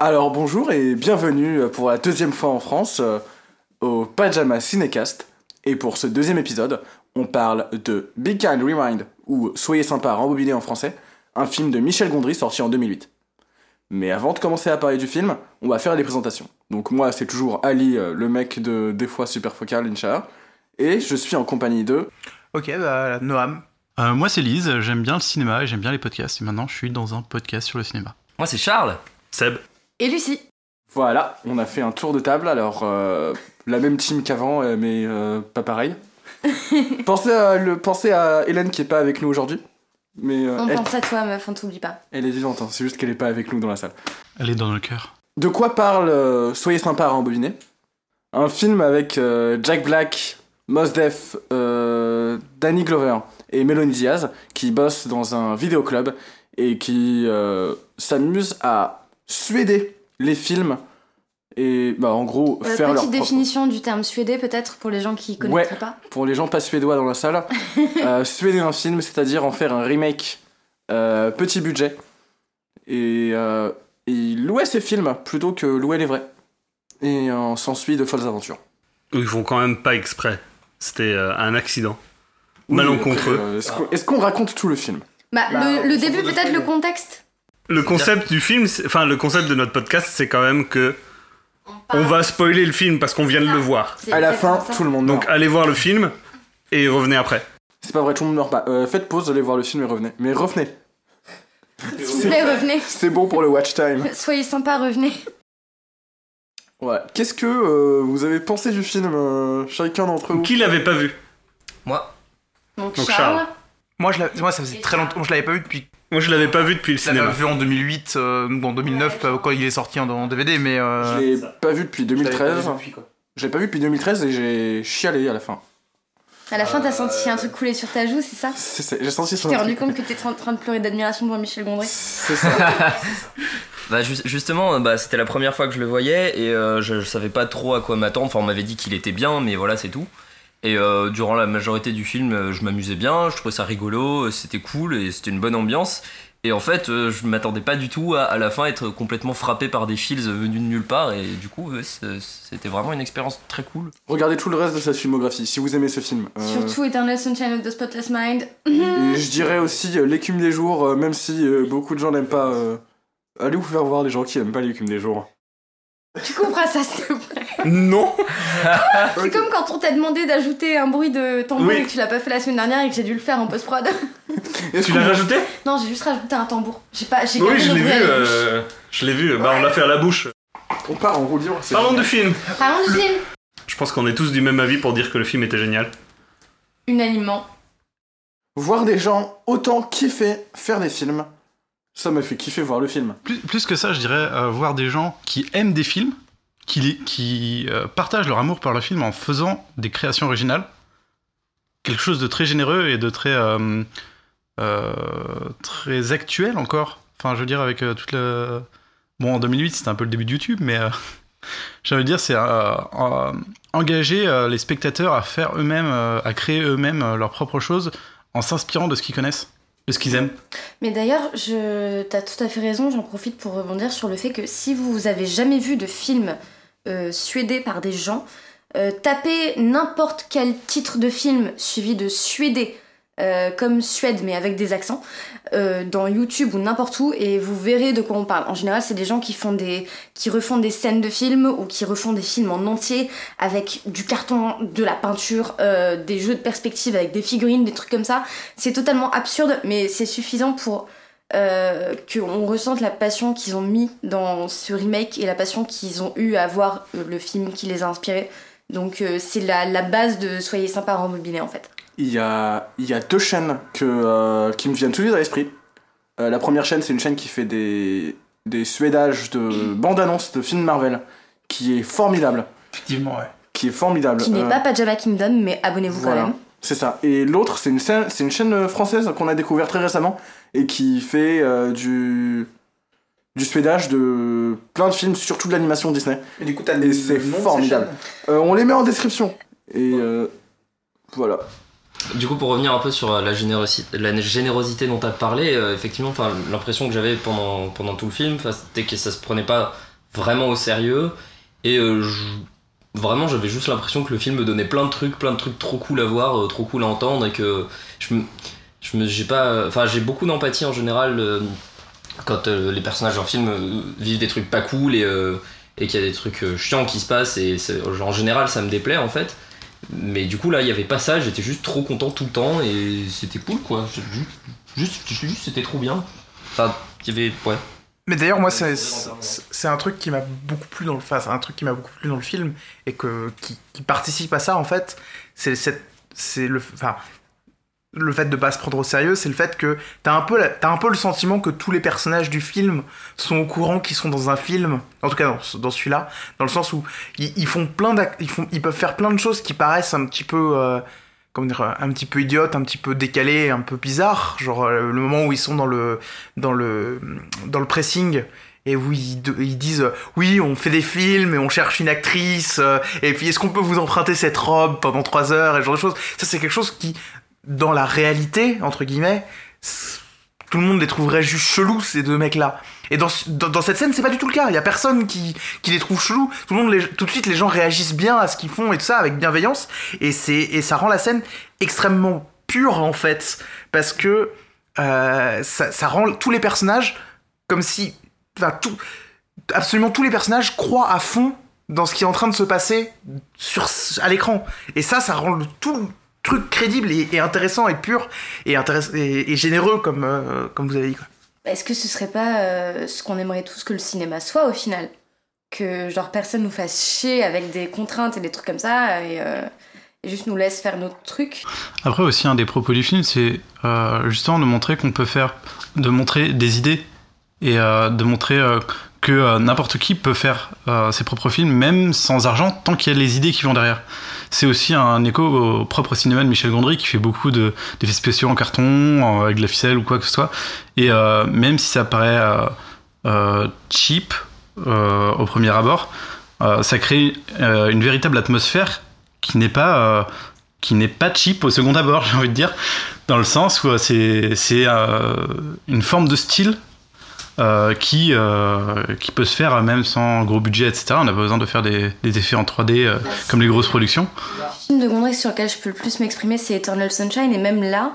Alors bonjour et bienvenue pour la deuxième fois en France euh, au Pajama Cinécast. Et pour ce deuxième épisode, on parle de Big Kind Rewind ou Soyez sympa rembobiné en français, un film de Michel Gondry sorti en 2008. Mais avant de commencer à parler du film, on va faire les présentations. Donc moi c'est toujours Ali, euh, le mec de Des fois super focal, Inch'Allah. Et je suis en compagnie de... Ok, bah, Noam. Euh, moi, c'est Lise, j'aime bien le cinéma et j'aime bien les podcasts. Et maintenant, je suis dans un podcast sur le cinéma. Moi, c'est Charles. Seb. Et Lucie. Voilà, on a fait un tour de table, alors euh, la même team qu'avant, euh, mais euh, pas pareil. pensez, à le, pensez à Hélène qui est pas avec nous aujourd'hui. Mais euh, On elle, pense à toi, meuf, on t'oublie pas. elle est vivante, hein, c'est juste qu'elle est pas avec nous dans la salle. Elle est dans nos cœurs. De quoi parle euh, Soyez sympa à rembobiner Un film avec euh, Jack Black, Mos Def, euh, Danny Glover et Melanie Diaz qui bossent dans un vidéoclub et qui euh, s'amusent à suéder les films et bah, en gros Euh, faire leur petite propre- définition du terme suédé, peut-être, pour les gens qui connaîtraient pas. pour les gens pas suédois dans la salle, euh, suéder un film, c'est-à-dire en faire un remake euh, petit budget. Et euh, ils louaient ces films plutôt que louer les vrais. Et on s'ensuit de folles aventures. Ils font quand même pas exprès. C'était euh, un accident. Oui, Malencontreux. euh, Est-ce qu'on raconte tout le film? Bah, Bah, le, début, peut-être, le contexte. Le concept du film, c'est- enfin le concept de notre podcast, c'est quand même que on va spoiler le film parce qu'on vient de le voir. À la fin, tout le monde meurt. Donc allez voir le film et revenez après. C'est pas vrai, tout le monde meurt pas. Euh, faites pause, allez voir le film et revenez. Mais revenez. S'il vous plaît, revenez. C'est bon pour le watch time. Soyez sympa, revenez. Ouais. Qu'est-ce que euh, vous avez pensé du film, euh, chacun d'entre vous? Qui l'avait pas vu? Moi. Donc, Donc, Charles. Charles. Moi, je l'ai- moi, ça faisait très longtemps. Je l'avais pas vu depuis. Moi je l'avais pas vu depuis le Je l'avais cinéma. vu en 2008 euh, ou en 2009 euh, quand il est sorti en, en DVD, mais. euh, Je l'ai pas vu depuis je l'avais pas 2013. vu depuis, quoi. Je l'ai pas vu depuis 2013 et j'ai chialé à la fin. À la fin, t'as senti un truc couler sur ta joue, c'est ça C'est ça, J'ai senti Tu son t'es rendu compte que t'étais en train de pleurer d'admiration devant Michel Gondry C'est ça. Bah, ju- justement, bah, c'était la première fois que je le voyais et euh, je, je savais pas trop à quoi m'attendre. Enfin, on m'avait dit qu'il était bien, mais voilà, c'est tout. Et euh, durant la majorité du film, euh, je m'amusais bien, je trouvais ça rigolo, euh, c'était cool et c'était une bonne ambiance. Et en fait, je m'attendais pas du tout à, à la fin être complètement frappé par des fils venus de nulle part. Et du coup, ouais, c'était vraiment une expérience très cool. Regardez tout le reste de sa filmographie si vous aimez ce film. Euh, Surtout Eternal Sunshine of the Spotless Mind. Et je dirais aussi L'écume des jours, même si beaucoup de gens n'aiment pas. euh, Allez vous faire voir les gens qui aiment pas l'écume des jours. Tu couperas ça, s'il te plaît. Non C'est comme quand on t'a demandé d'ajouter un bruit de tambour Oui. et que tu l'as pas fait la semaine dernière et que j'ai dû le faire en post-prod. Tu l'as rajouté? Non, j'ai juste rajouté un tambour. J'ai pas, j'ai Oui, je l'ai vu. euh, je l'ai vu. Bah on l'a fait à la bouche. On part en roue libre. Parlons du film. Parlons du film. Je pense qu'on est tous du même avis pour dire que le film était génial. Unanimement. Voir des gens autant kiffer faire des films, ça me fait kiffer voir le film. Plus, plus que ça, je dirais euh, voir des gens qui aiment des films, qui, euh, partagent leur amour pour le film en faisant des créations originales. Quelque chose de très généreux et de très, euh, euh, très actuel encore. Enfin, je veux dire, avec toute la. Bon, en 2008, c'était un peu le début de YouTube, mais de dire, c'est engager les spectateurs à faire eux-mêmes, à créer eux-mêmes leurs propres choses en s'inspirant de ce qu'ils connaissent, de ce qu'ils aiment. Mais d'ailleurs, je... t'as tout à fait raison, j'en profite pour rebondir sur le fait que si vous avez jamais vu de film euh, suédé par des gens, euh, tapez n'importe quel titre de film suivi de suédé, euh, comme Suède mais avec des accents, dans YouTube ou n'importe où et vous verrez de quoi on parle. En général, c'est des gens qui font des, qui refont des scènes de films ou qui refont des films en entier avec du carton, de la peinture, des jeux de perspective avec des figurines, des trucs comme ça. C'est totalement absurde, mais c'est suffisant pour euh, qu'on ressente la passion qu'ils ont mis dans ce remake et la passion qu'ils ont eu à voir euh, le film qui les a inspirés. Donc euh, c'est la, la base de Soyez sympa rembobiné en fait. Il y a, il y a deux chaînes que, euh, qui me viennent tout de suite à l'esprit. Euh, la première chaîne, c'est une chaîne qui fait des, des suédages de bandes-annonces de films Marvel, qui est formidable. Effectivement, ouais. Qui est formidable. Qui n'est Euh, pas Pajama Kingdom, mais abonnez-vous voilà. quand même. C'est ça. Et l'autre, c'est une, chaîne- c'est une chaîne française qu'on a découvert très récemment et qui fait euh, du, du suédage de plein de films, surtout de l'animation Disney. Et du coup, t'as Et c'est formidable. Euh, on les met en description. Et euh, voilà. Du coup, pour revenir un peu sur la générosité, la générosité dont tu as parlé, euh, effectivement, enfin, l'impression que j'avais pendant, pendant tout le film, c'était que ça se prenait pas vraiment au sérieux. Et euh, je- vraiment, j'avais juste l'impression que le film me donnait plein de trucs, plein de trucs trop cool à voir, euh, trop cool à entendre, et que je me, je me, j'ai pas, enfin, j'ai beaucoup d'empathie en général euh, quand euh, les personnages d'un film euh, vivent des trucs pas cool et euh, et qu'il y a des trucs euh, chiants qui se passent. Et c'est- en général, ça me déplaît en fait. Mais du coup, là, il y avait pas ça. J'étais juste trop content tout le temps et c'était cool, quoi. Juste, juste, juste, c'était trop bien. Enfin, il y avait, ouais. Mais d'ailleurs, moi, c'est c'est- c'est un truc qui m'a beaucoup plu dans le, enfin, c'est un truc qui m'a beaucoup plu dans le film et que qui, qui participe à ça en fait. C'est cette, c'est le, enfin, le fait de pas se prendre au sérieux, c'est le fait que t'as un peu, t'as un peu le sentiment que tous les personnages du film sont au courant qu'ils sont dans un film. En tout cas, dans, dans celui-là, dans le sens où ils, font plein, ils ils peuvent faire plein de choses qui paraissent un petit peu. euh, comment dire, un petit peu idiote, un petit peu décalé, un peu bizarre. Genre euh, le moment où ils sont dans le, dans le, dans le pressing et où ils, disent oui on fait des films et on cherche une actrice euh, et puis est-ce qu'on peut vous emprunter cette robe pendant trois heures? et ce genre de choses. Ça c'est quelque chose qui dans la réalité entre guillemets tout le monde les trouverait juste chelous ces deux mecs là. Et dans, dans, cette scène, c'est pas du tout le cas. Il y a personne qui, qui les trouve chelous. Tout de suite, les gens réagissent bien à ce qu'ils font et tout ça avec bienveillance. Et et ça rend la scène extrêmement pure en fait, parce que euh, ça, rend tous les personnages comme si, enfin tout, absolument tous les personnages croient à fond dans ce qui est en train de se passer à l'écran. Et ça, ça rend tout truc crédible et, et intéressant et pur et, intéress- et, et généreux comme euh, comme vous avez dit. Quoi. Est-ce que ce serait pas euh, ce qu'on aimerait tous que le cinéma soit au final? Que genre personne nous fasse chier avec des contraintes et des trucs comme ça et, euh, et juste nous laisse faire notre truc? Après aussi un des propos du film, c'est euh, justement de montrer qu'on peut faire, de montrer des idées et euh, de montrer euh, que euh, n'importe qui peut faire euh, ses propres films, même sans argent, tant qu'il y a les idées qui vont derrière. C'est aussi un écho au propre cinéma de Michel Gondry qui fait beaucoup de- d'effets spéciaux en carton, avec de la ficelle ou quoi que ce soit. Et euh, même si ça paraît euh, euh, cheap au premier abord, ça crée une véritable atmosphère qui n'est pas qui n'est pas cheap au second abord, j'ai envie de dire, dans le sens où c'est c'est euh, une forme de style euh, qui euh, qui peut se faire même sans gros budget, etc. On n'a pas besoin de faire des, effets en 3D euh, comme les grosses productions. Le film de Gondry sur lequel je peux le plus m'exprimer, c'est Eternal Sunshine, et même là,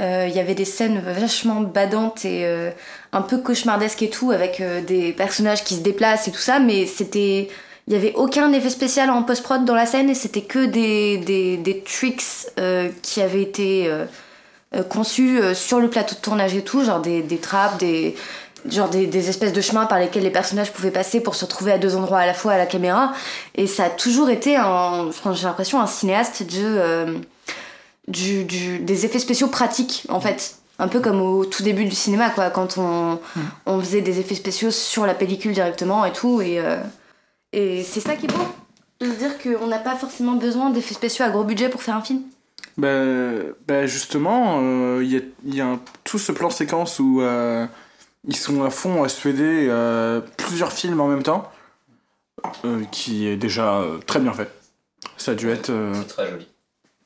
euh, il y avait des scènes vachement badantes et euh, un peu cauchemardesques et tout, avec euh, des personnages qui se déplacent et tout ça, mais c'était. Il y avait aucun effet spécial en post-prod dans la scène, et c'était que des, des, tricks euh, qui avaient été euh, euh, conçus euh, sur le plateau de tournage et tout, genre des, des trappes, des genre des, des espèces de chemins par lesquels les personnages pouvaient passer pour se retrouver à deux endroits à la fois à la caméra. Et ça a toujours été, un, enfin, j'ai l'impression, un cinéaste de, euh, du, du- des effets spéciaux pratiques, en fait. Un peu comme au tout début du cinéma, quoi, quand on, on faisait des effets spéciaux sur la pellicule directement et tout. Et, euh, et c'est ça qui est beau. De se dire qu'on n'a pas forcément besoin d'effets spéciaux à gros budget pour faire un film. Bah, bah, justement, euh, il y a, il y a un- tout ce plan séquence où ils sont à fond à suéder euh, plusieurs films en même temps, euh, qui est déjà euh, très bien fait. Ça a dû être euh, très joli.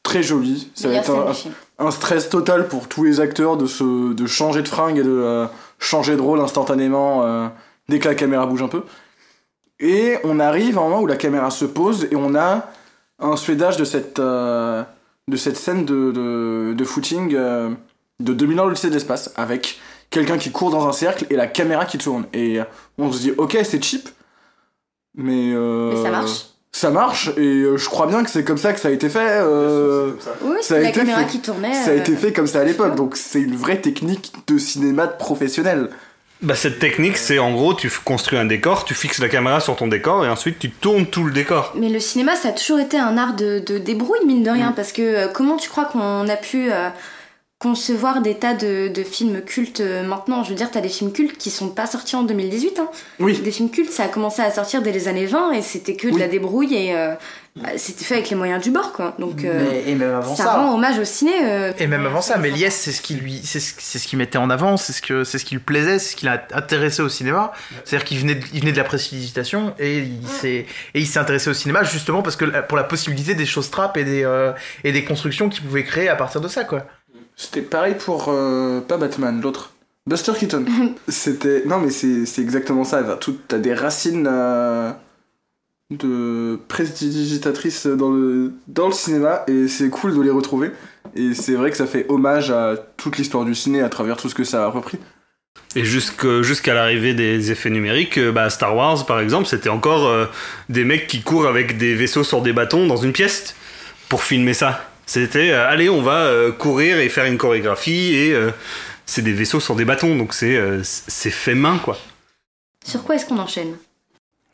très joli. Ça va être un, stress total pour tous les acteurs de, se, de changer de fringue et de euh, changer de rôle instantanément euh, dès que la caméra bouge un peu. Et on arrive à un moment où la caméra se pose et on a un suédage de cette, euh, de cette scène de, de, de footing euh, de 2000 ans l'Odyssée de l'espace avec quelqu'un qui court dans un cercle et la caméra qui tourne. Et on se dit, ok, c'est cheap, mais, euh, Mais ça marche. Ça marche et euh, je crois bien que c'est comme ça que ça a été fait. euh, Oui, ça a c'est la été caméra fait- qui tournait. ça a euh, été fait comme ça à l'époque, donc c'est une vraie technique de cinéma de professionnel. Bah, cette technique, c'est en gros, tu construis un décor, tu fixes la caméra sur ton décor et ensuite tu tournes tout le décor. Mais le cinéma, ça a toujours été un art de, de débrouille, mine de rien, parce que euh, comment tu crois qu'on a pu euh, concevoir des tas de, de films cultes euh, maintenant Je veux dire, t'as des films cultes qui sont pas sortis en 2018. Hein. Oui. Des films cultes, ça a commencé à sortir dès les années 20 et c'était que de la débrouille et euh, bah, c'était fait avec les moyens du bord, quoi. Donc euh, Mais- et même avant ça, ça. rend hommage au ciné. euh, Et même avant ça, Méliès, c'est ce qui lui, c'est ce, c'est ce qui mettait en avant, c'est ce que, c'est ce qui lui plaisait, c'est ce qui l'a intéressé au cinéma. C'est-à-dire qu'il venait, de, il venait de la précipitation et il s'est, et il s'est intéressé au cinéma justement parce que pour la possibilité des choses trappes et des, euh, et des constructions qu'il pouvait créer à partir de ça, quoi. C'était pareil pour. euh, pas Batman, l'autre. Buster Keaton. C'était. Non, mais c'est c'est exactement ça. T'as des racines euh, de prestidigitatrice dans le, dans le cinéma et c'est cool de les retrouver. Et c'est vrai que ça fait hommage à toute l'histoire du ciné à travers tout ce que ça a repris. Et jusque- jusqu'à l'arrivée des effets numériques, euh, bah, Star Wars par exemple, c'était encore euh, des mecs qui courent avec des vaisseaux sur des bâtons dans une pièce pour filmer ça. C'était euh, allez, on va euh, courir et faire une chorégraphie et euh, c'est des vaisseaux sur des bâtons donc c'est euh, c'est fait main quoi. Sur quoi est-ce qu'on enchaîne?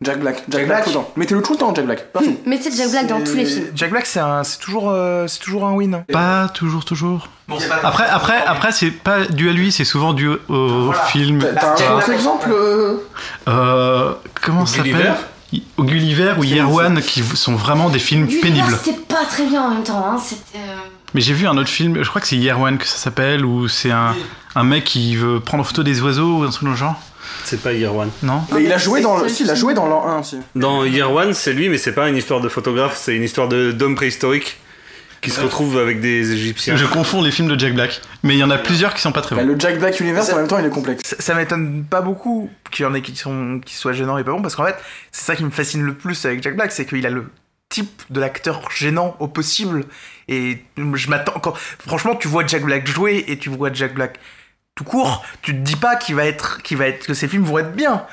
Jack Black. Jack, Jack Black, Black. tout le temps. Mettez-le tout le temps, Jack Black. Partout. Mettez Jack Black dans tous les films. Jack Black, c'est un- c'est toujours, euh, c'est toujours un win. Pas toujours, toujours. Bon, c'est pas- Après, après, après, c'est pas dû à lui, c'est souvent dû au Voilà. film. T'as un exemple euh, Euh, comment ça s'appelle? Gulliver ou One, qui sont vraiment des films Gulliver, pénibles. C'était pas très bien en même temps. Hein. Euh, Mais j'ai vu un autre film, je crois que c'est Year One que ça s'appelle, où c'est un, un mec qui veut prendre photo des oiseaux ou un truc dans le genre. C'est pas Year One. Non Mais il a joué dans le. seul Si, il a film. joué dans l'an 1 aussi. Dans Year One, c'est lui mais c'est pas une histoire de photographe, c'est une histoire de d'homme préhistorique qui se retrouve avec des Égyptiens. Je confonds les films de Jack Black. Mais il y en a plusieurs qui sont pas très Bah, bons. le Jack Black Universe Ça- en même temps il est complexe. Ça, ça m'étonne pas beaucoup qu'il y en ait qui, sont, qui soient gênants et pas bons, parce qu'en fait, c'est ça qui me fascine le plus avec Jack Black, c'est qu'il a le type de l'acteur gênant au possible. Et je m'attends. Quand... Franchement, tu vois Jack Black jouer et tu vois Jack Black tout court, tu te dis pas qu'il va être, qu'il va être, que ses films vont être bien.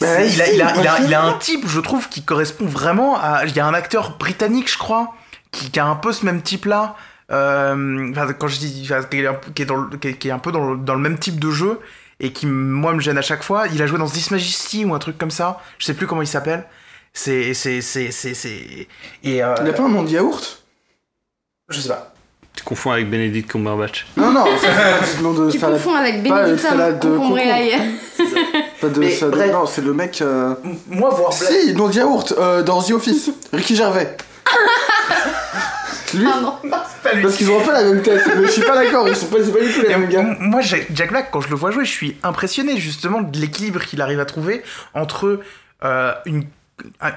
Bah, il, a, si, il, a, il, a, il a un type, je trouve, qui correspond vraiment à. Il y a un acteur britannique, je crois, qui, qui a un peu ce même type-là. Euh, enfin, quand je dis. qui est, un, qui est dans le- qui est- qui est un peu dans le, dans le même type de jeu et qui, moi, me gêne à chaque fois. Il a joué dans This Majesty ou un truc comme ça. Je sais plus comment il s'appelle. C'est. C'est. C'est. C'est. c'est- Et. euh, Il a pas un nom de yaourt? Je sais pas. Tu confonds avec Benedict Cumberbatch. Non, non, c'est nom de Tu salade. confonds avec euh. Pas de Mais salade. bref. Non, c'est le mec. euh, Moi, voir. Si, nom de yaourt euh, dans The Office. Ricky Gervais. Lui Ah non. pas lui. Parce qu'ils ont peu la même tête. Mais je suis pas d'accord, ils sont pas, c'est pas du tout les mêmes gars. Moi, Jack Black, quand je le vois jouer, je suis impressionné justement de l'équilibre qu'il arrive à trouver entre euh, une, un,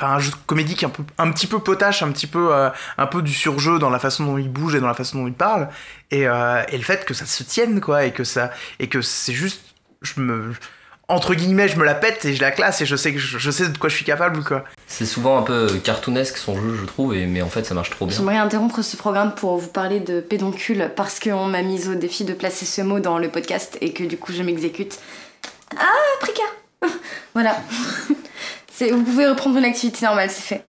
un jeu de comédie qui est un, peu, un petit peu potache, un petit peu, euh, un peu du surjeu dans la façon dont il bouge et dans la façon dont il parle, et, euh, et le fait que ça se tienne, quoi, et que ça, et que c'est juste, je me, entre guillemets, je me la pète et je la classe et je sais que je, je sais de quoi je suis capable, quoi. C'est souvent un peu cartoonesque son jeu, je trouve, et, mais en fait ça marche trop bien. J'aimerais interrompre ce programme pour vous parler de pédoncule parce qu'on m'a mise au défi de placer ce mot dans le podcast et que du coup je m'exécute. Ah, Prika Voilà. Vous pouvez reprendre une activité normale, c'est fait.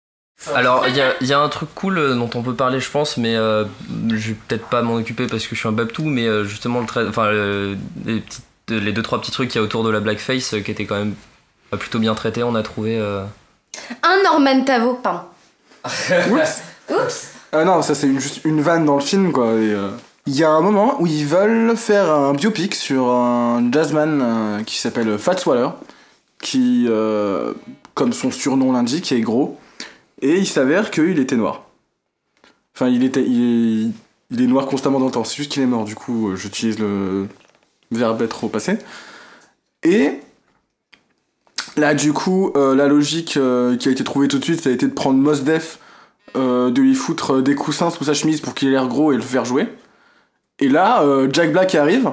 Alors, il y a, il y a un truc cool euh, dont on peut parler, je pense, mais euh, je vais peut-être pas m'en occuper parce que je suis un babtou, mais euh, justement, le enfin, euh, les, petites- les deux trois petits trucs qu'il y a autour de la blackface euh, qui étaient quand même plutôt bien traités, on a trouvé. euh, Un Norman Tavo, pardon. Oups. Oups Ah non, ça c'est une- juste une vanne dans le film quoi. et, euh, Il y a un moment où ils veulent faire un biopic sur un jazzman euh, qui s'appelle Fats Waller, qui, euh, comme son surnom l'indique, est gros. Et il s'avère qu'il était noir. Enfin, il, était, il, est, il est noir constamment dans le temps, c'est juste qu'il est mort, du coup j'utilise le verbe être au passé. Et là, du coup, euh, la logique euh, qui a été trouvée tout de suite, ça a été de prendre Mos Def euh, de lui foutre euh, des coussins sous sa chemise pour qu'il ait l'air gros et le faire jouer. Et là, Jack Black arrive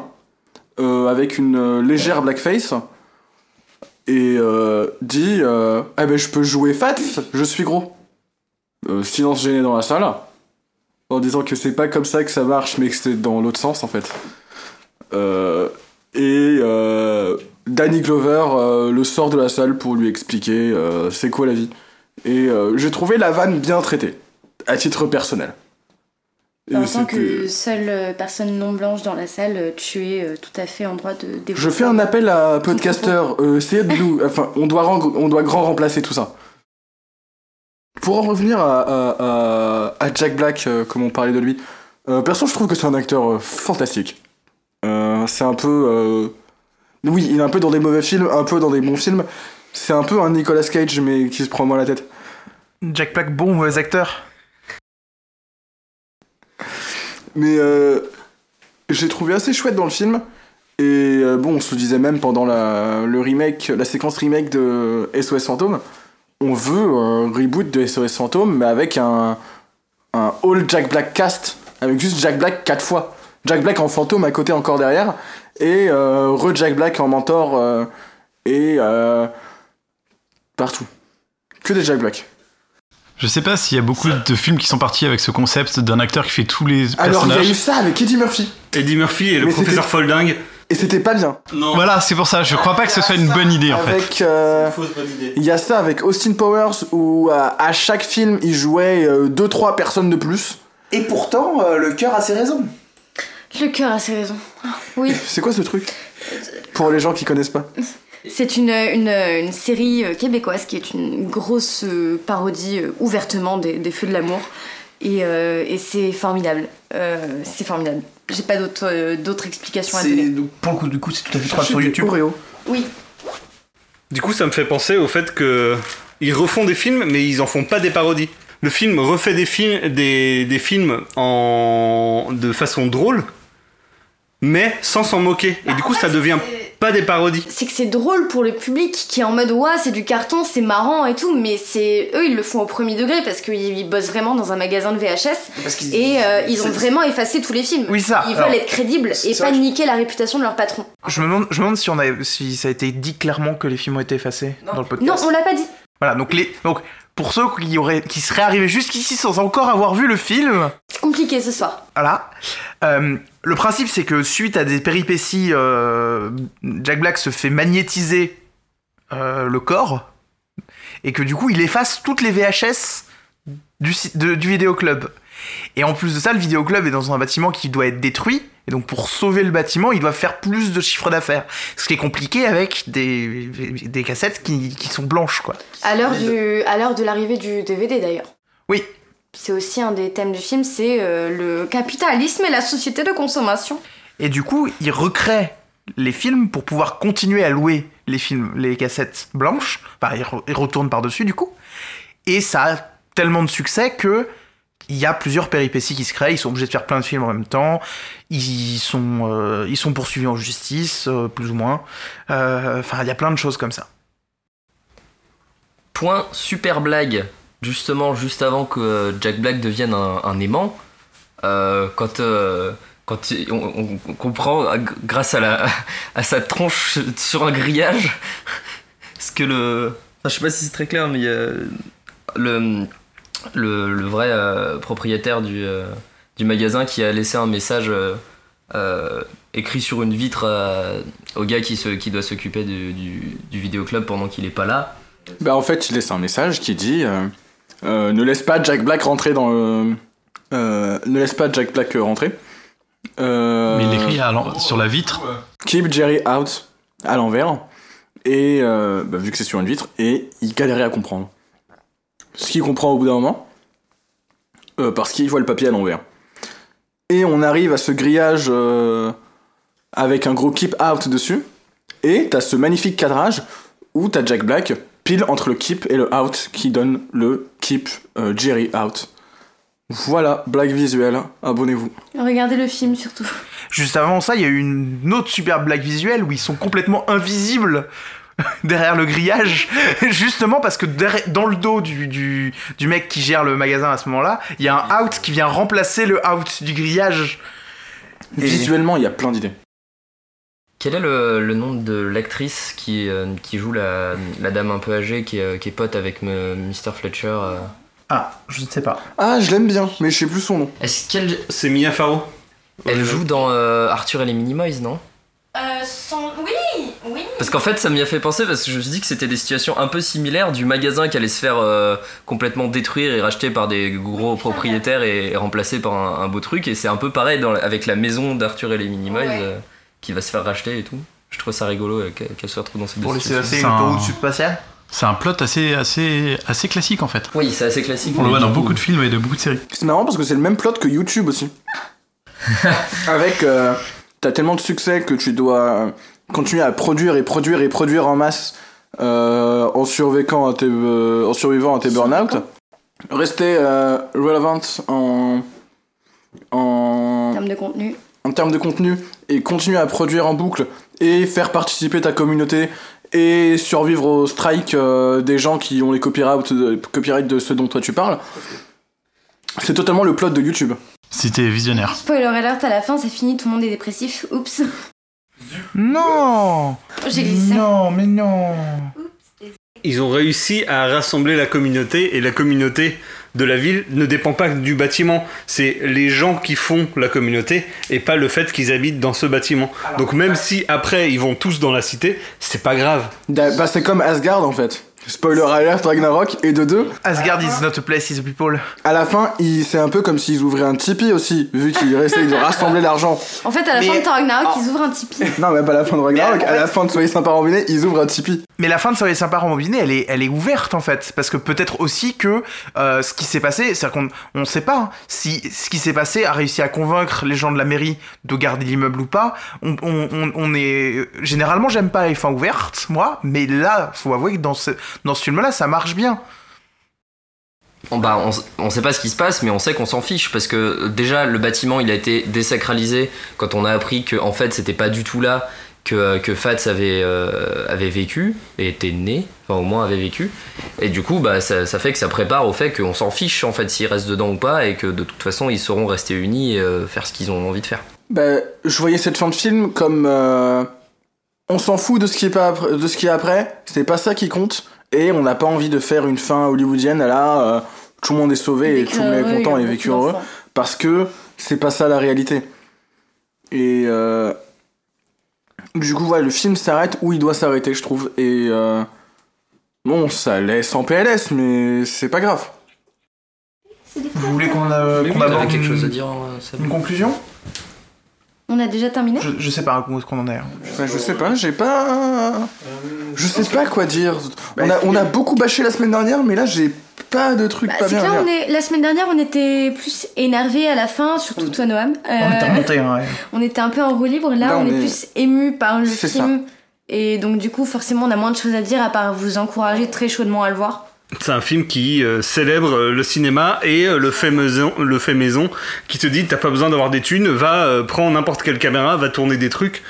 avec une légère blackface et dit Ah ben je peux jouer fat, je suis gros. Silence gêné dans la salle en disant que c'est pas comme ça que ça marche mais que c'est dans l'autre sens en fait. Euh, et euh, Danny Glover euh, le sort de la salle pour lui expliquer c'est quoi la vie. Et j'ai trouvé la vanne bien traitée, à titre personnel. Et En tant que seule personne non blanche dans la salle, tu es tout à fait en droit de développer. Je fais un appel à podcasteurs, euh, essayez de nous... Enfin, on doit, on doit grand remplacer tout ça. Pour en revenir à, à- à- à Jack Black, euh, comme on parlait de lui, euh, perso, je trouve que c'est un acteur fantastique. C'est un peu... euh, Oui, il est un peu dans des mauvais films, un peu dans des bons films. C'est un peu un Nicolas Cage, mais qui se prend moins la tête. Jack Black, bon ou mauvais acteur Mais euh, j'ai trouvé assez chouette dans le film. Et euh, bon, on se le disait même pendant la, le remake, la séquence remake de SOS Fantôme. On veut un reboot de SOS Fantôme, mais avec un, un all Jack Black cast, avec juste Jack Black quatre fois. Jack Black en fantôme à côté encore derrière. et euh, re Jack Black en mentor euh, et euh, partout. Que des Jack Black. Je sais pas s'il y a beaucoup de films qui sont partis avec ce concept d'un acteur qui fait tous les Alors il y a personnages. eu ça avec Eddie Murphy Eddie Murphy et le Mais professeur Folding. et c'était pas bien. Non. Voilà, c'est pour ça. Je crois pas que ce soit une bonne idée en fait. Avec euh, il y a ça avec Austin Powers où euh, à chaque film il jouait 2-3 personnes de plus. Et pourtant euh, le cœur a ses raisons. Le cœur a ses raisons. Ah, Oui, C'est quoi ce truc Pour les gens qui connaissent pas. c'est une, une, une série euh, québécoise qui est une grosse euh, parodie euh, ouvertement des, des Feux de l'amour. Et, euh, et c'est formidable. Euh, c'est formidable. J'ai pas d'autres euh, d'autres explications à donner. pour le coup, du coup, c'est tout à fait trouvable sur YouTube. Oreo. Oui, Du coup, ça me fait penser au fait que ils refont des films, mais ils en font pas des parodies. Le film refait des films, des, des films en de façon drôle, mais sans s'en moquer. Et du coup, ça devient pas des parodies. c'est que c'est drôle pour le public qui est en mode ouais c'est du carton c'est marrant et tout mais c'est eux ils le font au premier degré parce qu'ils ils bossent vraiment dans un magasin de VHS et euh, ils ont vraiment effacé tous les films Oui, ça. ils Alors, veulent être crédibles et pas vrai niquer la réputation de leur patron Je me demande, je me demande si, on a, si ça a été dit clairement que les films ont été effacés dans le podcast. non on l'a pas dit Voilà, donc, les, donc pour ceux qui, auraient, qui seraient arrivés jusqu'ici sans encore avoir vu le film, c'est compliqué ce soir voilà. Euh, le principe, c'est que suite à des péripéties, euh, Jack Black se fait magnétiser euh, le corps et que du coup, il efface toutes les VHS du, de- du vidéoclub. Et en plus de ça, le vidéoclub est dans un bâtiment qui doit être détruit. Et donc, pour sauver le bâtiment, ils doivent faire plus de chiffre d'affaires. Ce qui est compliqué avec des, des cassettes qui, qui sont blanches, quoi. à l'heure du à l'heure de l'arrivée du DVD d'ailleurs Oui. c'est aussi un des thèmes du film c'est euh, le capitalisme et la société de consommation Et du coup, ils recréent les films pour pouvoir continuer à louer les films, les cassettes blanches. Enfin, ils, re- ils retournent par-dessus, du coup. Et ça a tellement de succès que il y a plusieurs péripéties qui se créent. Ils sont obligés de faire plein de films en même temps. Ils sont, euh, ils sont poursuivis en justice, euh, plus ou moins. Euh, Enfin, il y a plein de choses comme ça. Point super blague, justement, juste avant que Jack Black devienne un, aimant, quand, quand on, comprend, grâce à, la, à sa tronche sur un grillage, ce que le. Enfin, je sais pas si c'est très clair, mais le, le, le vrai euh, propriétaire du, euh, du magasin qui a laissé un message euh, euh, écrit sur une vitre euh, au gars qui, se, qui doit s'occuper du, du, du vidéoclub pendant qu'il est pas là. Bah en fait il laisse un message qui dit euh, euh, ne laisse pas Jack Black rentrer dans le... euh, ne laisse pas Jack Black rentrer. Euh, Mais il écrit sur la vitre. Keep Jerry out à l'envers. Et euh, bah, vu que c'est sur une vitre, et il galérait à comprendre. Ce qu'il comprend au bout d'un moment, euh, parce qu'il voit le papier à l'envers. Et on arrive à ce grillage euh, avec un gros keep out dessus. Et t'as ce magnifique cadrage où t'as Jack Black pile entre le keep et le out qui donne le keep euh, Jerry out. Voilà, blague visuelle, abonnez-vous. regardez le film surtout Juste avant ça, il y a eu une autre super blague visuelle où ils sont complètement invisibles derrière le grillage, justement parce que derrière- dans le dos du, du, du mec qui gère le magasin à ce moment-là, il y a un out qui vient remplacer le out du grillage. Et- Visuellement, il y a plein d'idées. Quel est le, le nom de l'actrice qui, euh, qui joue la, la dame un peu âgée qui est, qui est pote avec me- Mr. Fletcher euh Ah, je ne sais pas. Ah, je l'aime bien, mais je sais plus son nom. Est-ce qu'elle C'est Mia Farrow. elle joue dans euh, Arthur et les Minimoys, non? Euh, oui oui Parce qu'en fait, ça m'y a fait penser parce que je me suis dit que c'était des situations un peu similaires du magasin qui allait se faire euh, complètement détruire et racheter par des gros propriétaires et, et remplacé par un, un beau truc. Et c'est un peu pareil dans avec la maison d'Arthur et les Minimoys Ouais. euh, qui va se faire racheter et tout. Je trouve ça rigolo euh, qu'elle se retrouve dans ces deux Pour les C'est une un- autoroute subspatiale C'est un plot assez, assez, assez classique en fait. Oui, c'est assez classique. On le voit dans beaucoup de films et de beaucoup de séries. C'est marrant parce que c'est le même plot que YouTube aussi. Avec, euh, t'as tellement de succès que tu dois continuer à produire et produire et produire en masse euh, en survivant à tes, euh, en survivant à tes burn-out. Rester euh, relevant en, en en, termes de contenu en termes de contenu et continuer à produire en boucle et faire participer ta communauté et survivre au strike euh, des gens qui ont les copyrights de, copyright de ce dont toi tu parles. C'est totalement le plot de YouTube. C'était visionnaire. spoiler alert à la fin c'est fini tout le monde est dépressif oups Non J'ai glissé. Non, mais non Ils ont réussi à rassembler la communauté et la communauté de la ville ne dépend pas du bâtiment. C'est les gens qui font la communauté et pas le fait qu'ils habitent dans ce bâtiment. Donc même si après ils vont tous dans la cité, c'est pas grave. Da- Bah, c'est comme Asgard en fait. Spoiler alert, Ragnarok. Et de deux, Asgard is not a place, is a people. à la fin, il- c'est un peu comme s'ils ouvraient un Tipeee aussi, vu qu'ils essaient de rassembler l'argent. En fait, à la Mais- fin de Thor Ragnarok, Oh. ils ouvrent un Tipeee. Non, mais pas à la fin de Ragnarok, à la fin de Soyez sympa rembiné, ils ouvrent un Tipeee. Mais la fin de Soyez sympa rembobiné, elle est, elle est ouverte en fait. Parce que peut-être aussi que euh, ce qui s'est passé, c'est qu'on on sait pas hein, si ce qui s'est passé a réussi à convaincre les gens de la mairie de garder l'immeuble ou pas. On, est. Généralement, j'aime pas les fins ouvertes, moi, mais là, faut avouer que dans ce, dans ce film-là, ça marche bien. On, bah, on, on sait pas ce qui se passe, mais on sait qu'on s'en fiche parce que déjà le bâtiment il a été désacralisé quand on a appris que en fait c'était pas du tout là que, que Fats avait, euh, avait vécu et était né, enfin au moins avait vécu. Et du coup, bah, ça, ça fait que ça prépare au fait qu'on s'en fiche en fait s'ils restent dedans ou pas et que de toute façon ils sauront rester unis et euh, faire ce qu'ils ont envie de faire. Bah, je voyais cette fin de film comme. euh, on s'en fout de ce qui est pas après, de ce qui est après, c'est pas ça qui compte, et on n'a pas envie de faire une fin hollywoodienne à la. euh, tout le monde est sauvé et tout le monde est content et vécu heureux, parce que c'est pas ça la réalité. Et. Euh, du coup, voilà, le film s'arrête où il doit s'arrêter, je trouve, et. euh, bon, ça laisse en PLS, mais c'est pas grave. Vous voulez qu'on euh, Mais qu'on aborde quelque chose à dire, euh, Seb une conclusion? On a déjà terminé je, je sais pas où est-ce qu'on en est. hein. Bah, je sais pas, j'ai pas. Je sais pas quoi dire. On a, on a beaucoup bâché la semaine dernière, mais là j'ai pas de truc Bah, pas bien que à là, dire. on est... la semaine dernière, on était plus énervé à la fin, surtout toi, Noam. Euh, On est remonté, hein, ouais. on était un peu en roue libre. Là, Là, on, on est, est- plus ému par le film. Et donc, du coup, forcément, on a moins de choses à dire à part vous encourager très chaudement à le voir. C'est un film qui euh, célèbre euh, le cinéma et euh, le fait maison, le fait maison, qui te dit t'as pas besoin d'avoir des thunes, va euh, prends n'importe quelle caméra, va tourner des trucs.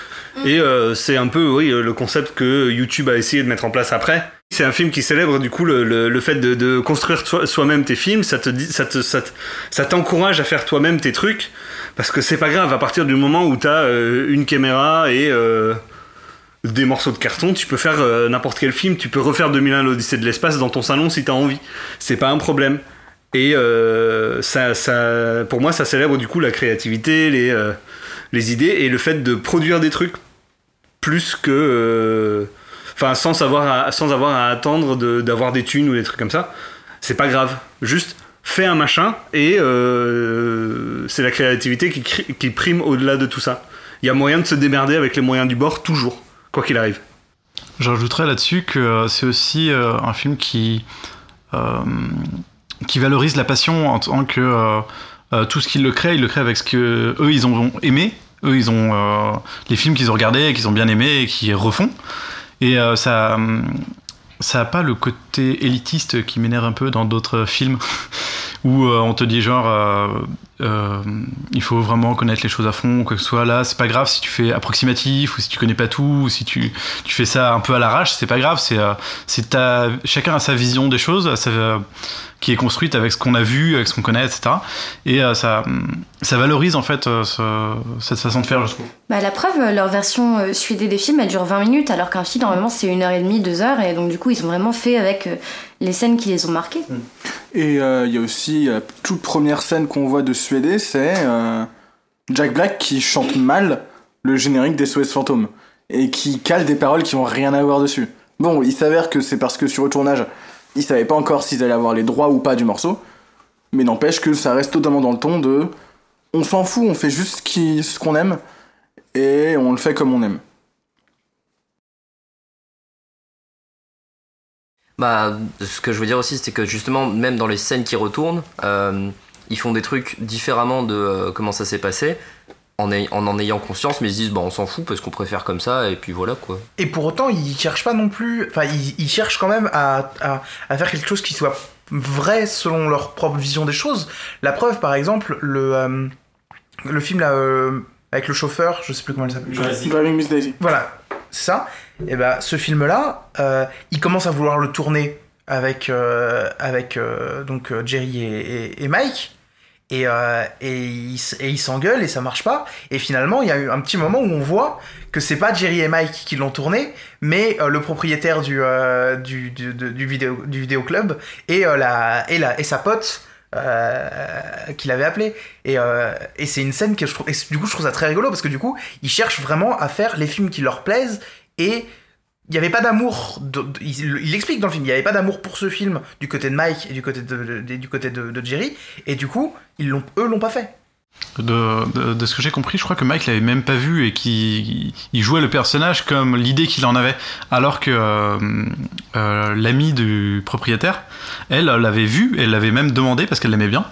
Et euh, c'est un peu oui le concept que YouTube a essayé de mettre en place après. C'est un film qui célèbre du coup le, le, le fait de, de construire soi- soi-même tes films. Ça te dit, ça te, ça te- ça t'encourage à faire toi-même tes trucs parce que c'est pas grave à partir du moment où t'as une caméra et des morceaux de carton, tu peux faire euh, n'importe quel film, tu peux refaire 2001 l'Odyssée de l'espace dans ton salon si t'as envie. C'est pas un problème. Et euh, ça, ça, pour moi, ça célèbre du coup la créativité, les, euh, les idées et le fait de produire des trucs plus que. Enfin, sans, sans avoir à attendre d'avoir des thunes ou des trucs comme ça. C'est pas grave. Juste fais un machin et c'est la créativité qui, qui prime au-delà de tout ça. Il y a moyen de se démerder avec les moyens du bord, toujours, quoi qu'il arrive. Je rajouterais là-dessus que euh, c'est aussi euh, un film qui, euh, qui valorise la passion en tant que tout ce qu'ils le créent, ils le créent avec ce que eux ils ont aimé. Eux, ils ont les films qu'ils ont regardés qu'ils ont bien aimés et qui refont. Et ça, ça pas le côté élitiste qui m'énerve un peu dans d'autres films où on te dit genre euh, il faut vraiment connaître les choses à fond quoi que ce soit. Là, c'est pas grave si tu fais approximatif ou si tu connais pas tout ou si tu, tu fais ça un peu à l'arrache, c'est pas grave. C'est euh, chacun a sa vision des choses, sa- qui est construite avec ce qu'on a vu, avec ce qu'on connaît, etc. Et euh, ça, ça valorise en fait euh, ce- cette façon de faire, je trouve. Bah, la preuve, euh, leur version euh, suédée des films, elle dure 20 minutes, alors qu'un film, normalement, c'est une heure et demie, deux heures, et donc du coup, ils ont vraiment fait avec euh, les scènes qui les ont marquées. Et euh, il y a aussi la toute première scène qu'on voit de Suédé, c'est euh, Jack Black qui chante mal le générique des SOS Fantômes et qui cale des paroles qui ont rien à voir dessus. Bon, il s'avère que c'est parce que sur le tournage, ils savaient pas encore s'ils allaient avoir les droits ou pas du morceau, mais n'empêche que ça reste totalement dans le ton de on s'en fout, on fait juste ce qu'on aime et on le fait comme on aime. Bah, ce que je veux dire aussi, c'est que justement, même dans les scènes qui retournent, euh, ils font des trucs différemment de euh, comment ça s'est passé, en, ay- en en ayant conscience, mais ils se disent, bah, on s'en fout parce qu'on préfère comme ça, et puis voilà quoi. Et pour autant, ils cherchent pas non plus. Enfin, ils, ils cherchent quand même à, à, à faire quelque chose qui soit vrai selon leur propre vision des choses. La preuve, par exemple, le, euh, le film là, euh, avec le chauffeur, je sais plus comment il s'appelle. Driving Miss Daisy. Voilà, c'est ça. Et ben, ce film-là, euh, il commence à vouloir le tourner avec, euh, avec euh, donc Jerry et, Mike. Et, et ils ils s'engueulent et ça marche pas. Et finalement, il y a eu un petit moment où on voit que c'est pas Jerry et Mike qui l'ont tourné, mais le propriétaire du, du, du, du, vidéo, du vidéoclub et, la, et, la, et sa pote euh, qu'il avait appelé. Et, et c'est une scène que je trouve. Et du coup, je trouve ça très rigolo parce que du coup, ils cherchent vraiment à faire les films qui leur plaisent et il n'y avait pas d'amour. il, explique dans le film, il n'y avait pas d'amour pour ce film du côté de Mike et du côté de, du côté de, Jerry. Et du coup, ils l'ont, eux l'ont pas fait. De, ce que j'ai compris, je crois que Mike l'avait même pas vu et qu'il il jouait le personnage comme l'idée qu'il en avait, alors que euh, euh, l'amie du propriétaire, elle l'avait vu elle l'avait même demandé parce qu'elle l'aimait bien.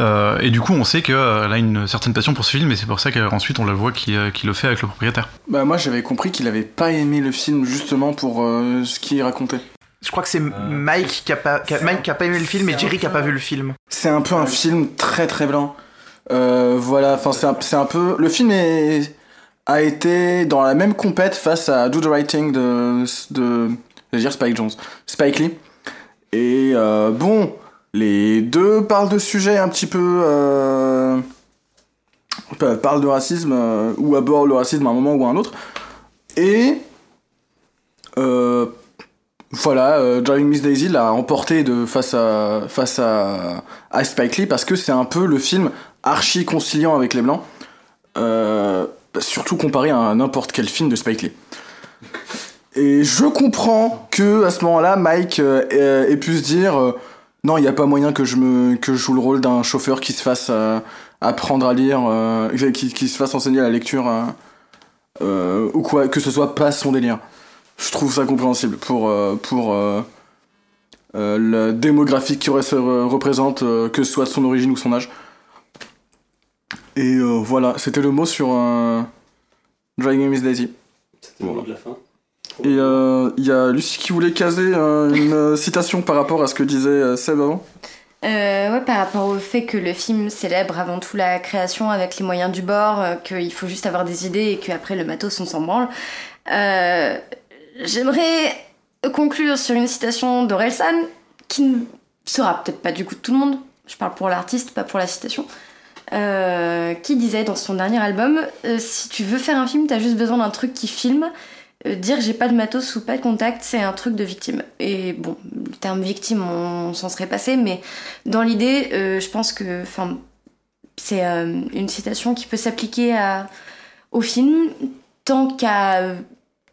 Euh, et du coup, on sait qu'elle a une certaine passion pour ce film et c'est pour ça qu'ensuite on la voit qu'il euh, qu'il le fait avec le propriétaire. Bah moi j'avais compris qu'il avait pas aimé le film justement pour euh, ce qu'il racontait. Je crois que c'est Mike qui a pas, qui a- Mike qui a pas aimé le film et Jerry qui a pas vu le film. C'est un peu un film très très blanc. Euh, voilà, enfin c'est un, peu... Le film est, a été dans la même compète face à Do the Writing de... de je vais dire Spike Jones. Spike Lee. Et euh, bon, les deux parlent de sujets un petit peu... Euh, pa- parlent de racisme euh, ou abordent le racisme à un moment ou à un autre. Et... Euh, voilà, Driving Miss Daisy l'a emporté de face à face Spike Lee parce que c'est un peu le film archi conciliant avec les blancs, surtout comparé à n'importe quel film de Spike Lee. Et je comprends que à ce moment-là, Mike ait- pu se dire non, il n'y a pas moyen que je me joue le rôle d'un chauffeur qui se fasse euh, apprendre à lire, euh, qui, se fasse enseigner la lecture euh, ou quoi, que ce soit pas son délire. Je trouve ça compréhensible pour, la démographie qui se re- représente, que ce soit de son origine ou son âge. Et voilà, c'était le mot sur Driving Miss Daisy. C'était le mot de la fin. Et euh, il y a Lucie qui voulait caser euh, une euh, citation par rapport à ce que disait Seb avant. Ouais, par rapport au fait que le film célèbre avant tout la création avec les moyens du bord, qu'il faut juste avoir des idées et qu'après le matos on s'en branle. J'aimerais conclure sur une citation d'Orelsan qui ne sera peut-être pas du goût de tout le monde. Je parle pour l'artiste, pas pour la citation. Qui disait dans son dernier album Si tu veux faire un film, t'as juste besoin d'un truc qui filme. Euh, dire j'ai pas de matos ou pas de contact, c'est un truc de victime. Et bon, le terme victime, on, s'en serait passé, mais dans l'idée, euh, je pense que c'est euh, une citation qui peut s'appliquer au film tant qu'à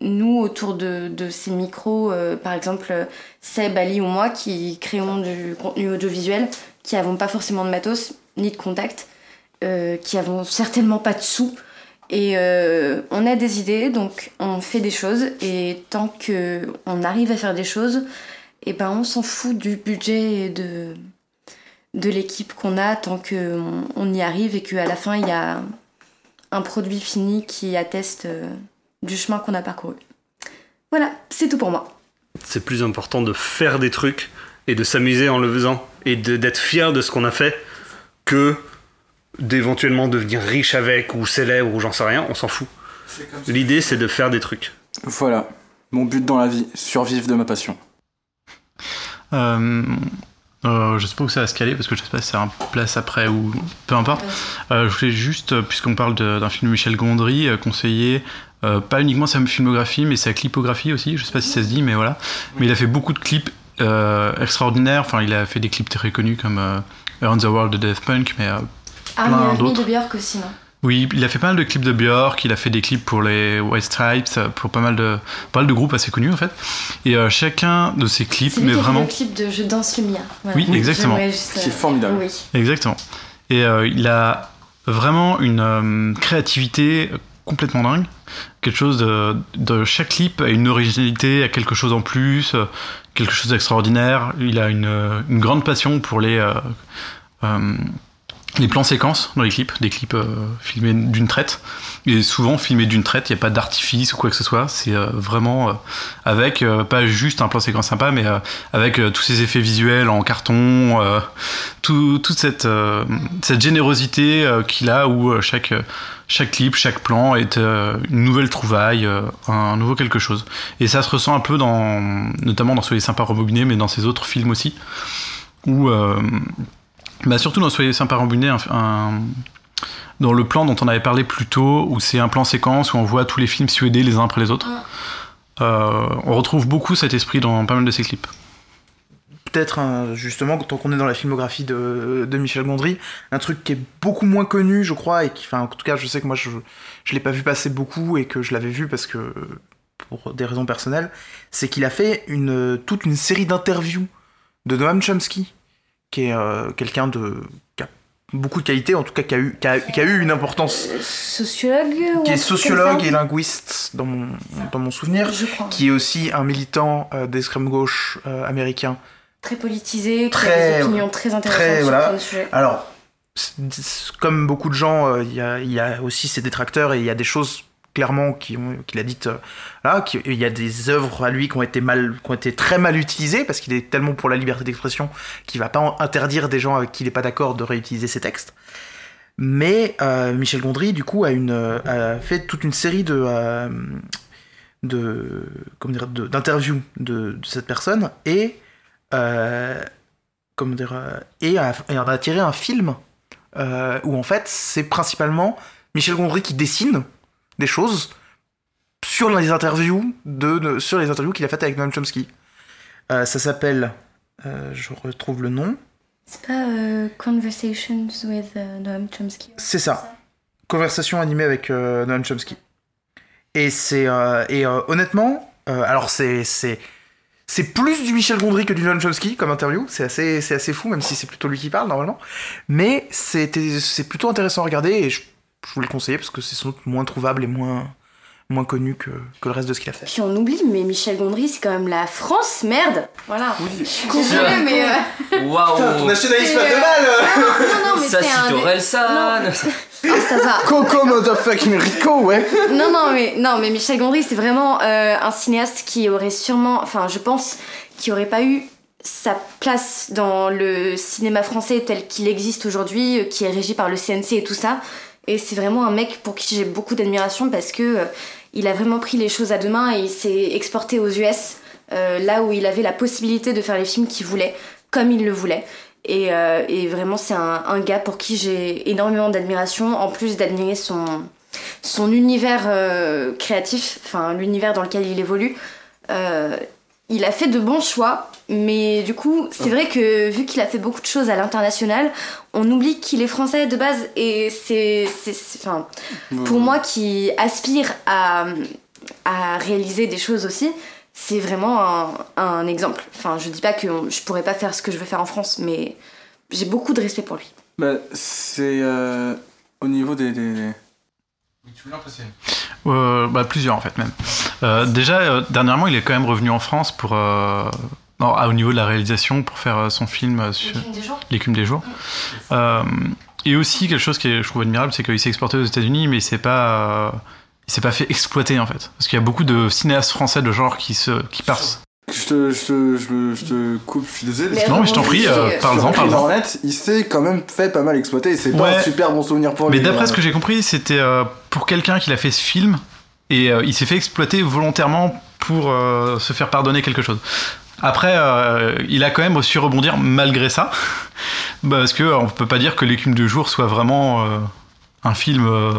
nous autour de, ces micros, par exemple Seb, Ali ou moi, qui créons du contenu audiovisuel, qui avons pas forcément de matos ni de contact, qui avons certainement pas de sous. Et euh, on a des idées, donc on fait des choses, et tant que on arrive à faire des choses, et ben on s'en fout du budget et de, de l'équipe qu'on a, tant qu'on on y arrive et qu'à la fin il y a un produit fini qui atteste euh, du chemin qu'on a parcouru. Voilà, c'est tout pour moi. C'est plus important de faire des trucs et de s'amuser en le faisant et d'être fier de ce qu'on a fait que d'éventuellement devenir riche avec ou célèbre ou j'en sais rien, on s'en fout. L'idée c'est de faire des trucs. Voilà, mon but dans la vie, survivre de ma passion. Euh, euh, je sais pas où ça va se caler parce que je sais pas si c'est un place après ou peu importe. Euh, je voulais juste, puisqu'on parle d'un film de Michel Gondry, euh, conseiller euh, pas uniquement sa filmographie mais sa clipographie aussi. Je sais pas si ça se dit, mais voilà. Mais il a fait beaucoup de clips euh, extraordinaires. Enfin, il a fait des clips très connus comme euh, Around the World de Daft Punk, mais Plein mais Army d'autres. de Björk aussi, non? Oui, il a fait pas mal de clips de Björk, il a fait des clips pour les White Stripes, pour pas mal de, pas mal de groupes assez connus en fait. Et euh, chacun de ces clips, C'est lui mais qui a fait vraiment. le clip de Je danse le mien. Voilà. Oui, exactement. J'aimerais juste, Qui est euh, formidable. Oui. Exactement. Et euh, il a vraiment une euh, créativité complètement dingue. Quelque chose de, de chaque clip a une originalité, a quelque chose en plus, quelque chose d'extraordinaire. Il a une, une grande passion pour les les plans séquences dans les clips, des clips euh, filmés d'une traite. Et souvent filmés d'une traite, il n'y a pas d'artifice ou quoi que ce soit. C'est euh, vraiment euh, avec pas juste un plan séquence sympa, mais avec tous ces effets visuels en carton, tout- toute cette, générosité qu'il a où chaque, chaque clip, chaque plan est une nouvelle trouvaille, un nouveau quelque chose. Et ça se ressent un peu dans, notamment dans Soyez sympa rembobinés, mais dans ses autres films aussi, où Bah surtout dans Soyez sympa Rambouillet, un, un- dans le plan dont on avait parlé plus tôt, où c'est un plan séquence où on voit tous les films suédés les uns après les autres. Mm. Euh, on retrouve beaucoup cet esprit dans pas mal de ses clips. peut-être justement tant qu'on est dans la filmographie de, de Michel Gondry un truc qui est beaucoup moins connu je crois et qui enfin en tout cas je sais que moi je je l'ai pas vu passer beaucoup et que je l'avais vu parce que pour des raisons personnelles c'est qu'il a fait une toute une série d'interviews de Noam Chomsky qui est euh, quelqu'un de qui a beaucoup de qualité en tout cas qui a eu qui a, qui a eu une importance Sociologue qui est sociologue et linguiste dans mon dans mon souvenir Je crois. qui est aussi un militant euh, d'extrême gauche euh, américain Très politisé, Très- qui a des opinions très intéressantes très, sur voilà. plein de sujets. Alors, comme beaucoup de gens, il y, a, il y a aussi ses détracteurs et il y a des choses clairement qui qu'il a dites euh, là, qui- il y a des œuvres à lui qui ont été très mal utilisées parce qu'il est tellement pour la liberté d'expression qu'il va pas interdire des gens avec qui il est pas d'accord de réutiliser ses textes. Mais euh, Michel Gondry, du coup, euh, a fait toute une série de, de d'interviews de, cette personne et comment dire, et, a, a tiré un film où en fait c'est principalement Michel Gondry qui dessine des choses sur les interviews de, de- sur les interviews qu'il a faites avec Noam Chomsky. Euh, ça s'appelle, euh, je retrouve le nom, C'est pas euh, Conversations with Noam Chomsky. c'est ça, conversation animée avec Noam Chomsky. Et c'est et honnêtement, alors c'est c'est c'est plus du Michel Gondry que du Noam Chomsky comme interview. C'est assez c'est assez fou, même si c'est plutôt lui qui parle normalement. Mais c'est plutôt intéressant à regarder et je, je vous le conseille parce que c'est sans doute moins trouvable et moins moins connu que, que le reste de ce qu'il a fait. Puis on oublie, mais Michel Gondry, c'est quand même la France, merde Voilà. Oui. Je suis désolée, mais. euh, Waouh nationalisme C'est, euh, mal Non, non, mais Ça, c'est un. c'est Orelsan Ah, ça va. Coco motherfucking Rico, ouais. Non, non, mais, non, mais Michel Gondry, c'est vraiment euh, un cinéaste qui aurait sûrement, enfin, je pense, qui aurait pas eu sa place dans le cinéma français tel qu'il existe aujourd'hui, euh, qui est régi par le CNC et tout ça. Et c'est vraiment un mec pour qui j'ai beaucoup d'admiration parce que euh, il a vraiment pris les choses à deux mains et il s'est exporté aux US, euh, là où il avait la possibilité de faire les films qu'il voulait, comme il le voulait. Et, euh, et vraiment, c'est un, un gars pour qui j'ai énormément d'admiration, en plus d'admirer son, son univers créatif, enfin l'univers dans lequel il évolue. Il a fait de bons choix, mais du coup, c'est vrai que vu qu'il a fait beaucoup de choses à l'international, on oublie qu'il est français de base et c'est, enfin, pour moi qui aspire à, à réaliser des choses aussi, c'est vraiment un, un exemple. Enfin, je dis pas que on- je pourrais pas faire ce que je veux faire en France, mais j'ai beaucoup de respect pour lui. Bah, c'est euh, au niveau des. des- des- Euh, bah, plusieurs en fait même. Euh, déjà, euh, dernièrement, il est quand même revenu en France pour, euh, non, ah, au niveau de la réalisation pour faire euh, son film euh, sur l'écume des jours. Euh, et aussi quelque chose qui est, je trouve admirable, c'est qu'il s'est exporté aux États-Unis, mais il s'est pas, euh, il s'est pas fait exploiter en fait, parce qu'il y a beaucoup de cinéastes français de genre qui se, qui passent. Je te, je, te, je, te coupe, je suis désolé. Mais Non, mais je t'en prie, euh, parle-en. Hornet, il s'est quand même fait pas mal exploiter et c'est pas Ouais. un super bon souvenir pour Mais lui. d'après hein. ce que j'ai compris, c'était euh, pour quelqu'un qui a fait ce film et euh, il s'est fait exploiter volontairement pour euh, se faire pardonner quelque chose. Après, euh, il a quand même su rebondir malgré ça, parce que on peut pas dire que l'écume du jour soit vraiment euh, un film euh,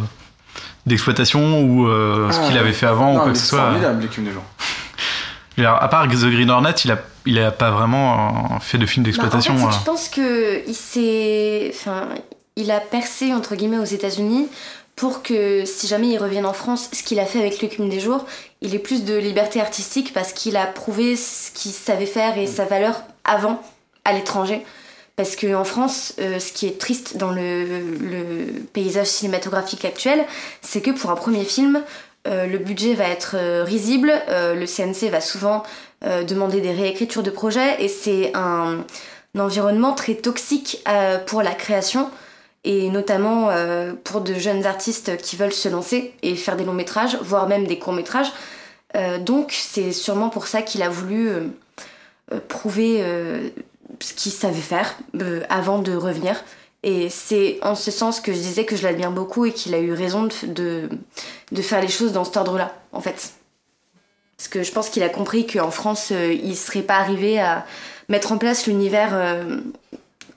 d'exploitation ou euh, ce Ah, qu'il avait fait avant ou Non, quoi mais que ce c'est soit. formidable, l'écume des gens. Je veux dire, À part The Green Hornet, il a, il a pas vraiment fait de film d'exploitation. Bah, en fait, c'est que je pense que il s'est, enfin, il a percé entre guillemets aux États-Unis pour que si jamais il revienne en France, ce qu'il a fait avec l'écume des jours, il ait plus de liberté artistique parce qu'il a prouvé ce qu'il savait faire et sa valeur avant à l'étranger. Parce qu'en France, euh, ce qui est triste dans le, le paysage cinématographique actuel, c'est que pour un premier film, euh, le budget va être euh, risible, le CNC va souvent demander des réécritures de projets et c'est un, un environnement très toxique pour la création et notamment euh, pour de jeunes artistes qui veulent se lancer et faire des longs métrages, voire même des courts métrages. Euh, donc c'est sûrement pour ça qu'il a voulu euh, prouver ce qu'il savait faire avant de revenir. Et c'est en ce sens que je disais que je l'admire beaucoup et qu'il a eu raison de, de, faire les choses dans cet ordre-là, en fait. Parce que je pense qu'il a compris qu'en France, il serait pas arrivé à mettre en place l'univers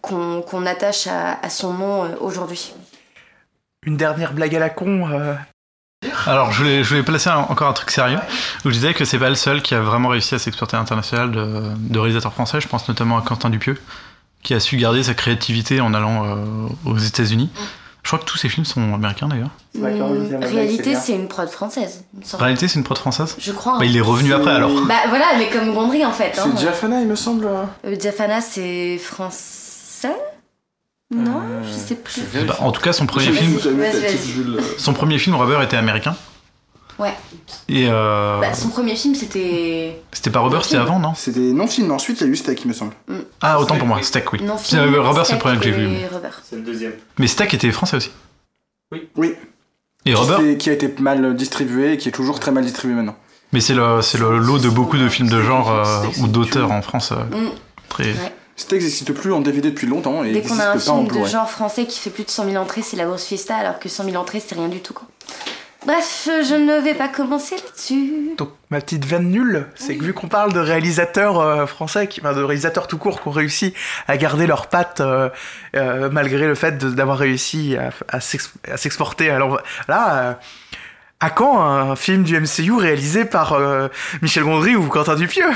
qu'on attache à, à son nom euh, aujourd'hui. Une dernière blague à la con. euh, Alors, je voulais, je placer un- encore un truc sérieux, où je disais que c'est pas le seul qui a vraiment réussi à s'exporter à l'international de, de réalisateurs français. Je pense notamment à Quentin Dupieux, qui a su garder sa créativité en allant euh, aux États-Unis. Je crois que tous ses films sont américains d'ailleurs. c'est réalité, c'est une prod française. réalité, c'est une prod française. Je crois. Bah, hein. il est revenu après alors. Bah voilà, mais comme Gondry en fait. hein. C'est Diafana, il me semble. Euh, Diafana, c'est français Non, Euh, je sais plus. je Bah, en tout cas, son premier film, son premier film Rubber était américain. Ouais. Et euh, Bah, son premier film, c'était. c'était pas Rubber, c'était avant, non C'était non film, ensuite il y a eu Steak, il me semble. Ah, autant pour moi, Steak, oui. Non, C'est, euh, Rubber, c'est le premier que j'ai vu. et Rubber. C'est le deuxième. Mais Steak était français aussi. Oui. Et Qui Rubber, Qui a été mal distribué et qui est toujours très mal distribué maintenant. mais c'est le, c'est le lot de beaucoup de films de genre euh, ou d'auteurs en France. euh, Mm. très... Ouais. Steak n'existe plus en DVD depuis longtemps et Dès qu'on a un film de genre français qui fait plus de 100 000 entrées, c'est la grosse fiesta, alors que 100 000 entrées, c'est rien du tout. Quoi. Bref, je ne vais pas commencer là-dessus. Donc ma petite vanne nulle, c'est que vu qu'on parle de réalisateurs euh, français, qui, enfin, de réalisateurs tout court qui ont réussi à garder leurs pattes euh, euh, malgré le fait d'avoir réussi à, à s'ex- à s'exporter. Alors là, euh, à quand un film du MCU réalisé par euh, Michel Gondry ou Quentin Dupieux?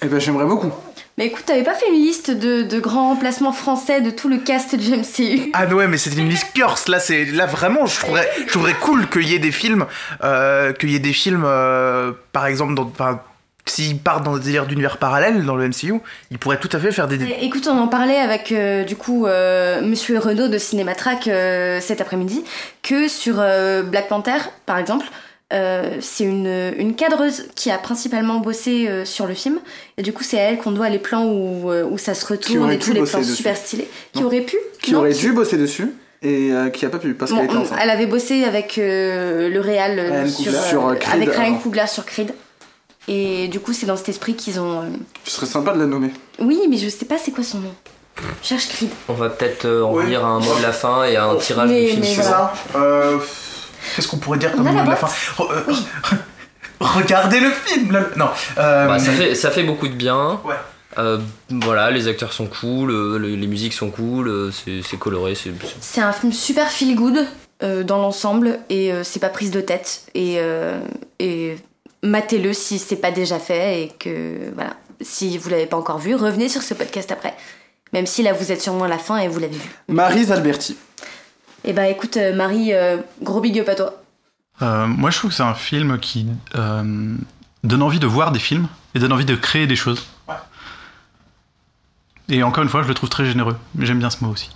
Eh ben j'aimerais beaucoup. Mais écoute, t'avais pas fait une liste de, de grands remplacements français de tout le cast du MCU Ah ouais, mais c'était une liste curse. Là, c'est là vraiment, je trouverais, je trouverais cool qu'il y ait des films, euh, qu'il y ait des films, euh, par exemple, dans, enfin, s'ils partent dans des délires d'univers parallèles dans le MCU, ils pourraient tout à fait faire des. Écoute, on en parlait avec euh, du coup euh, Monsieur Renaud de Cinématrack euh, cet après-midi, que sur Black Panther, par exemple, euh, c'est une, une cadreuse qui a principalement bossé euh, sur le film, et du coup c'est à elle qu'on doit les plans où, euh, où ça se retourne et tous les plans dessus. super stylés, qui Non. aurait pu Qui non, aurait dû bosser dessus et euh, qui a pas pu parce Bon, qu'elle était on- enceinte. elle avait bossé avec euh, le réal Ryan sur, Creed, avec Ryan. Coogler sur Creed. Et du coup, c'est dans cet esprit qu'ils ont. Ce serait sympa de la nommer. Oui, mais je sais pas c'est quoi son nom. Cherche Creed. On va peut-être euh, en Ouais. venir à un mot de la fin et à un tirage Mais- du film mais suivant. Qu'est-ce qu'on pourrait dire comme la de la fin Re- euh, Regardez le film. là. Non. euh, Bah, ça, fait, ça fait beaucoup de bien. Ouais. Euh, voilà, les acteurs sont cool, euh, les, les musiques sont cool, euh, c'est coloré, c'est un film super feel good euh, dans l'ensemble et euh, c'est pas prise de tête. Et, euh, et matez-le si c'est pas déjà fait et que voilà. Si vous l'avez pas encore vu, revenez sur ce podcast après. Même si là vous êtes sûrement à la fin et vous l'avez vu. Marise Alberti. Et bah écoute, euh, Marie, euh, gros big up à toi. Euh, moi, je trouve que c'est un film qui euh, donne envie de voir des films et donne envie de créer des choses. Et encore une fois, je le trouve très généreux. J'aime bien ce mot aussi.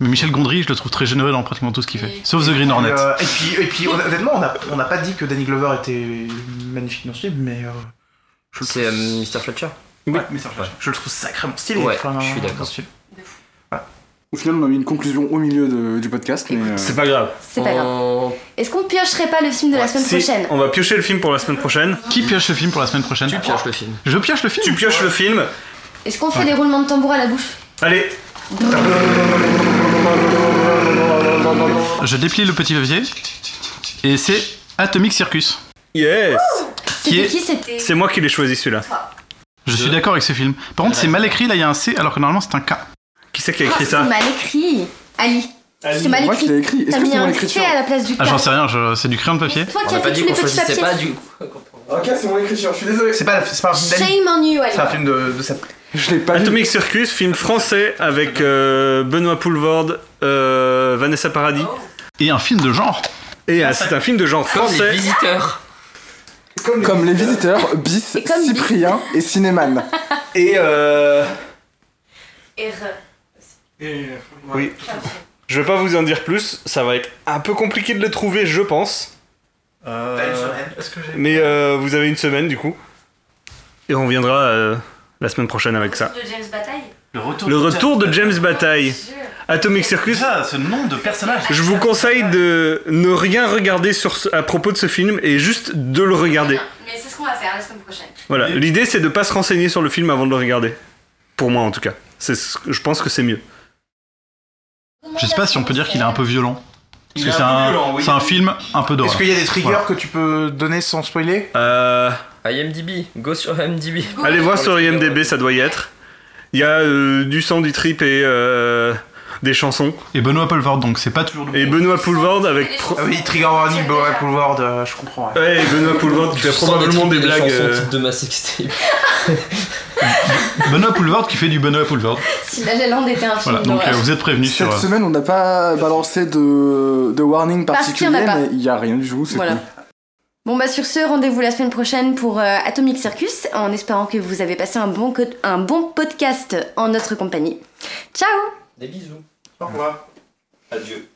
Mais Michel Gondry, je le trouve très généreux dans pratiquement tout ce qu'il fait. Sauf The Green Hornet. euh, et puis, et puis honnêtement, on n'a pas dit que Danny Glover était magnifique dans ce film, mais euh, je le c'est euh, trouve- Mr. Fletcher. Ouais, mais ça, je le trouve sacrément stylé. Ouais, enfin, je suis d'accord. Au final, on a mis une conclusion au milieu de- du podcast, mais euh, C'est pas grave. C'est pas grave. On- Est-ce qu'on piocherait pas le film de la semaine Si, prochaine on va piocher le film pour la semaine prochaine. Qui pioche le film pour la semaine prochaine? Tu pioches le film. Je pioche le film Tu pioches le film. Est-ce qu'on fait des roulements de tambour à la bouche? Allez, Je déplie le petit levier. Et c'est Atomic Circus. yes Qui C'était est- qui C'était? C'est moi qui l'ai choisi celui-là. Je suis d'accord avec ce film. Par contre, c'est mal écrit, là il y a un C, alors que normalement c'est un K. Qui c'est qui a Ah, écrit c'est ça mal écrit. Ali. C'est mal moi qui écrit. l'ai écrit. T'as mis c'est un écriture à la place du. Ah, j'en sais rien, je- c'est du crayon de papier. C'est toi On qui as pas fait dit tous qu'on les petits choisissait papiers. pas du Ok, c'est mon écriture, je suis désolé. C'est pas, c'est pas un film d'Ali. Shame on you, Ali. C'est un film de, de cette. Je l'ai pas vu. Atomic Circus, film français avec euh, Benoît Poulvorde, euh, Vanessa Paradis. Et un film de genre. Et c'est un film de genre Comme les français. visiteurs. Comme les visiteurs, Bis, Et comme Bis. Cyprien et Cinéman. Et euh, oui, je vais pas vous en dire plus. Ça va être un peu compliqué de le trouver, je pense. Est-ce que j'ai. Mais euh, vous avez une semaine du coup. Et on reviendra euh, la semaine prochaine avec ça. De James Bataille. Le retour, Le retour de James Bataille. Atomic Circus. Déjà, ce nom de personnage. Je vous conseille de ne rien regarder sur ce- à propos de ce film et juste de le regarder. Mais c'est ce qu'on va faire la semaine prochaine. Voilà, l'idée c'est de pas se renseigner sur le film avant de le regarder. Pour moi en tout cas. C'est ce que- je pense que c'est mieux. Je sais pas si on peut dire qu'il est un peu violent. Parce Il que est c'est un peu un, violent, oui. c'est un film un peu d'horreur. Est-ce qu'il y a des triggers Voilà. que tu peux donner sans spoiler Euh, IMDb, go sur IMDb. allez voir sur IMDB, ça doit y être. Il y a euh, du sang, du trip et euh, des chansons. Et Benoît Poelvoorde, donc c'est pas toujours le Et Benoît Poulvord avec. pro- Ah oui, Trigger Warning, Boa Boulevard, euh, je comprends. ouais. Ouais, et Benoît Poulvord qui fait probablement des blagues. chansons euh, titre de ma sextape. Benoît Poelvoorde qui fait du Benoît Poelvoorde. Si La La Land était un film Voilà, donc euh, vous êtes prévenus sur. Cette euh, semaine, on n'a pas balancé de, de warning particulier, mais il y a rien du tout. c'est Voilà. cool. Bon bah sur ce, rendez-vous la semaine prochaine pour euh, Atomic Circus, en espérant que vous avez passé un bon, un bon podcast en notre compagnie. Ciao Des bisous. Au revoir. Adieu.